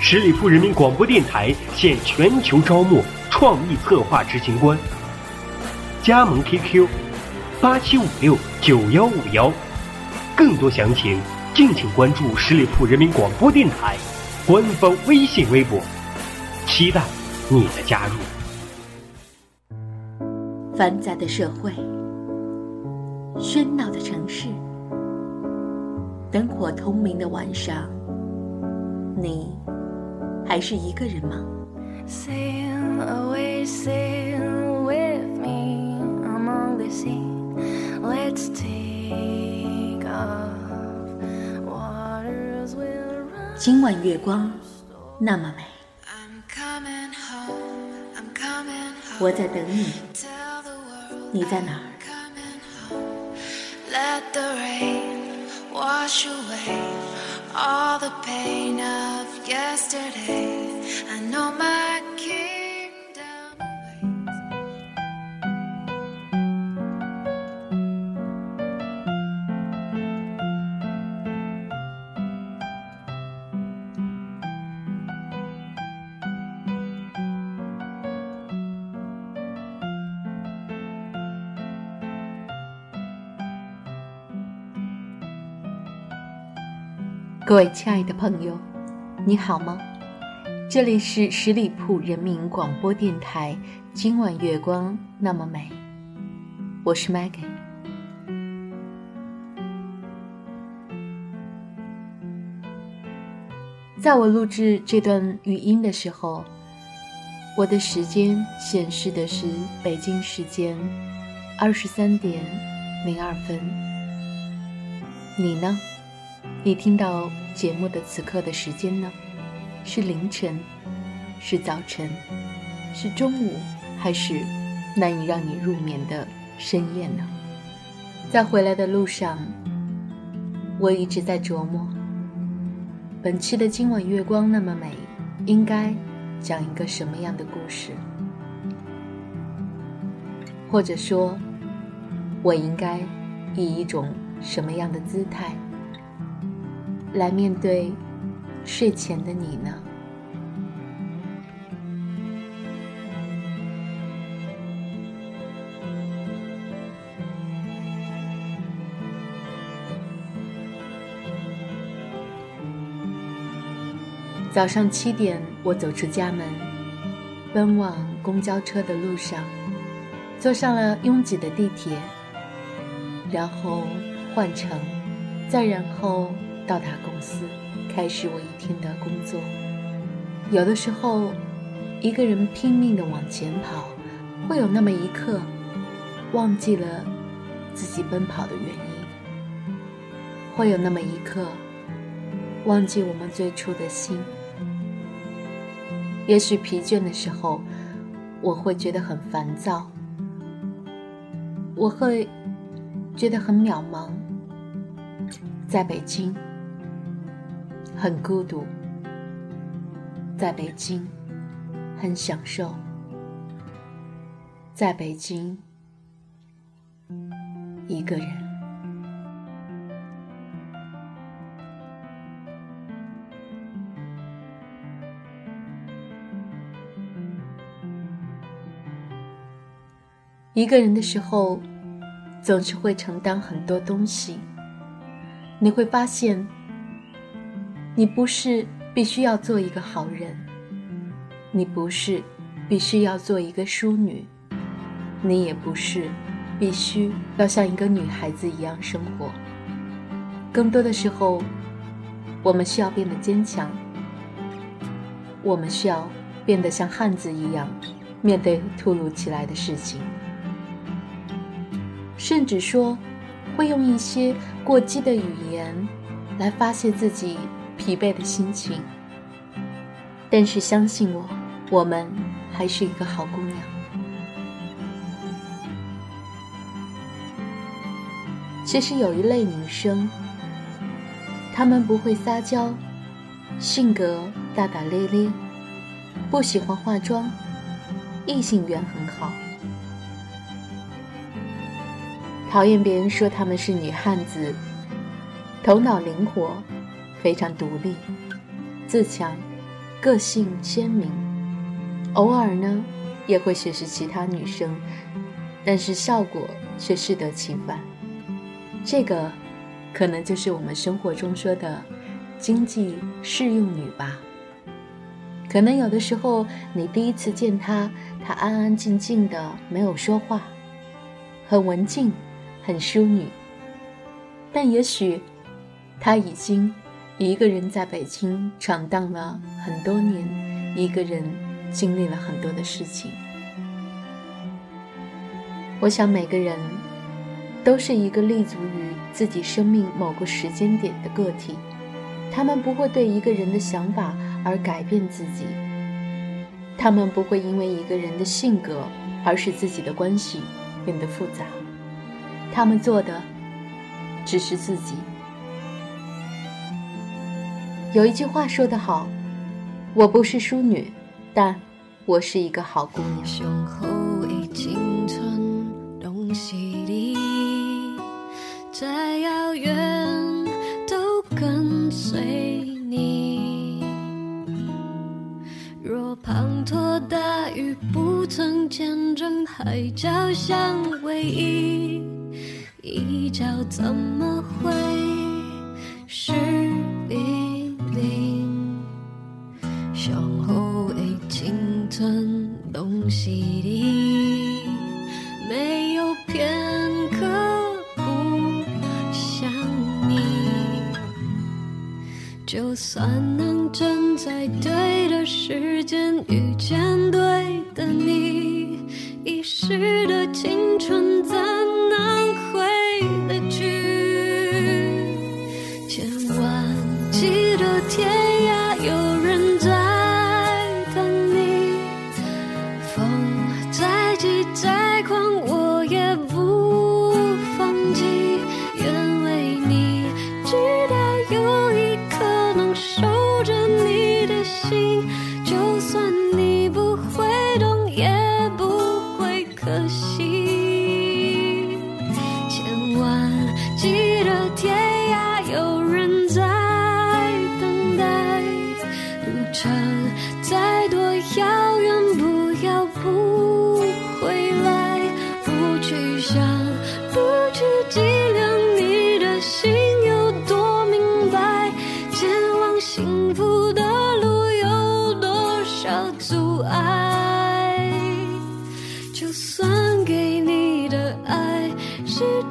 十里铺人民广播电台现全球招募创意策划执行官，加盟 QQ 八七五六九幺五幺，更多详情敬请关注十里铺人民广播电台官方微信微博，期待你的加入。繁杂的社会。喧闹的城市，灯火通明的晚上，你还是一个人吗？今晚月光那么美，我在等你，你在哪儿？Let the rain wash away all the pain of yesterday. I know my 各位亲爱的朋友，你好吗？这里是十里铺人民广播电台。今晚月光那么美，我是 Maggie。在我录制这段语音的时候，我的时间显示的是北京时间二十三点零二分。你呢？你听到节目的此刻的时间呢？是凌晨，是早晨，是中午，还是难以让你入眠的深夜呢？在回来的路上，我一直在琢磨，本期的今晚月光那么美，应该讲一个什么样的故事？或者说，我应该以一种什么样的姿态？来面对睡前的你呢？早上七点，我走出家门，奔往公交车的路上，坐上了拥挤的地铁，然后换乘，再然后。到达公司，开始我一天的工作。有的时候，一个人拼命的往前跑，会有那么一刻，忘记了自己奔跑的原因；会有那么一刻，忘记我们最初的心。也许疲倦的时候，我会觉得很烦躁，我会觉得很渺茫。在北京。很孤独，在北京，很享受，在北京，一个人。一个人的时候，总是会承担很多东西，你会发现。你不是必须要做一个好人，你不是必须要做一个淑女，你也不是必须要像一个女孩子一样生活。更多的时候，我们需要变得坚强，我们需要变得像汉子一样面对突如其来的事情，甚至说会用一些过激的语言来发泄自己。疲惫的心情，但是相信我，我们还是一个好姑娘。其实有一类女生，她们不会撒娇，性格大大咧咧，不喜欢化妆，异性缘很好，讨厌别人说她们是女汉子，头脑灵活，非常独立，自强，个性鲜明，偶尔呢也会学习其他女生，但是效果却适得其反。这个，可能就是我们生活中说的经济适用女吧。可能有的时候你第一次见她，她安安静静的没有说话，很文静，很淑女。但也许，她已经一个人在北京闯荡了很多年，一个人经历了很多的事情。我想每个人。都是一个立足于自己生命某个时间点的个体，他们不会对一个人的想法而改变自己，他们不会因为一个人的性格而使自己的关系变得复杂，他们做的只是自己。有一句话说得好：“我不是淑女，但我是一个好姑娘。”胸口已经存东西里，再遥远都跟随你。若滂沱大雨不曾见证海角相偎依，一角怎么会？洗涤，没有片刻不想你。就算能真在对的时间遇见对。的你，遗失的青春在哪守着你的心，就算你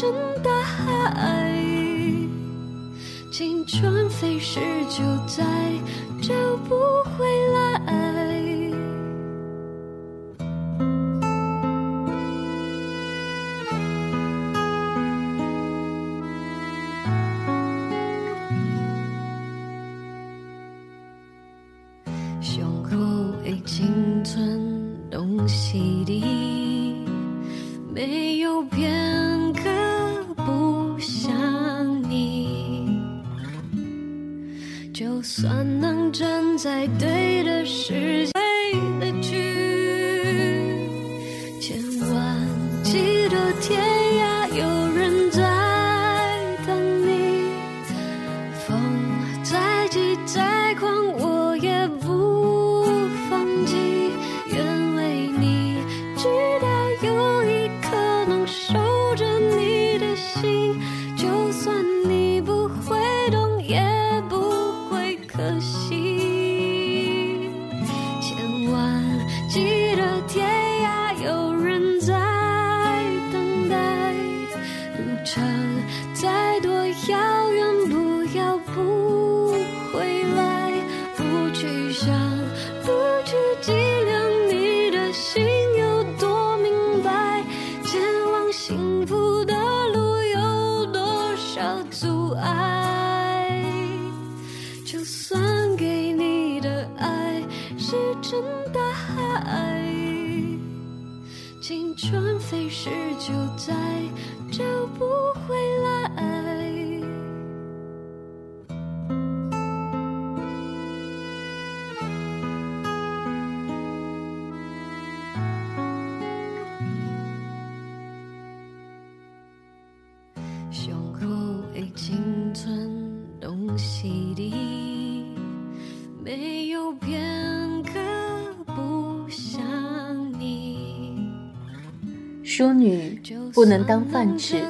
真的爱，青春飞逝就在。算能站在对的时间。再多遥远，不要不回来，不去想，不去计量，你的心有多明白？前往幸福的路有多少阻碍？就算给你的爱石沉大海，青春飞逝就在，找不回来。东西的，没有片刻不想你。淑女不能当饭吃，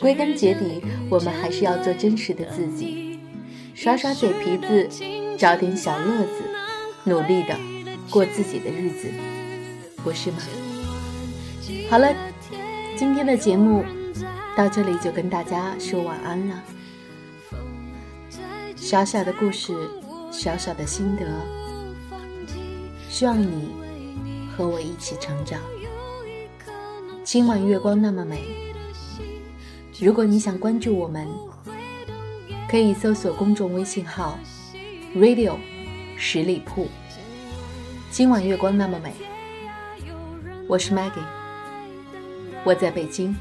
归根结底，我们还是要做真实的自己，耍耍嘴皮子，找点小乐子，努力的过自己的日子，不是吗？好了，今天的节目到这里就跟大家说晚安了。小小的故事，小小的心得，希望你和我一起成长。今晚月光那么美。如果你想关注我们，可以搜索公众微信号 “radio 十里铺”。今晚月光那么美，我是 Maggie，我在北京，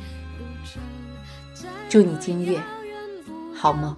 祝你今夜好梦。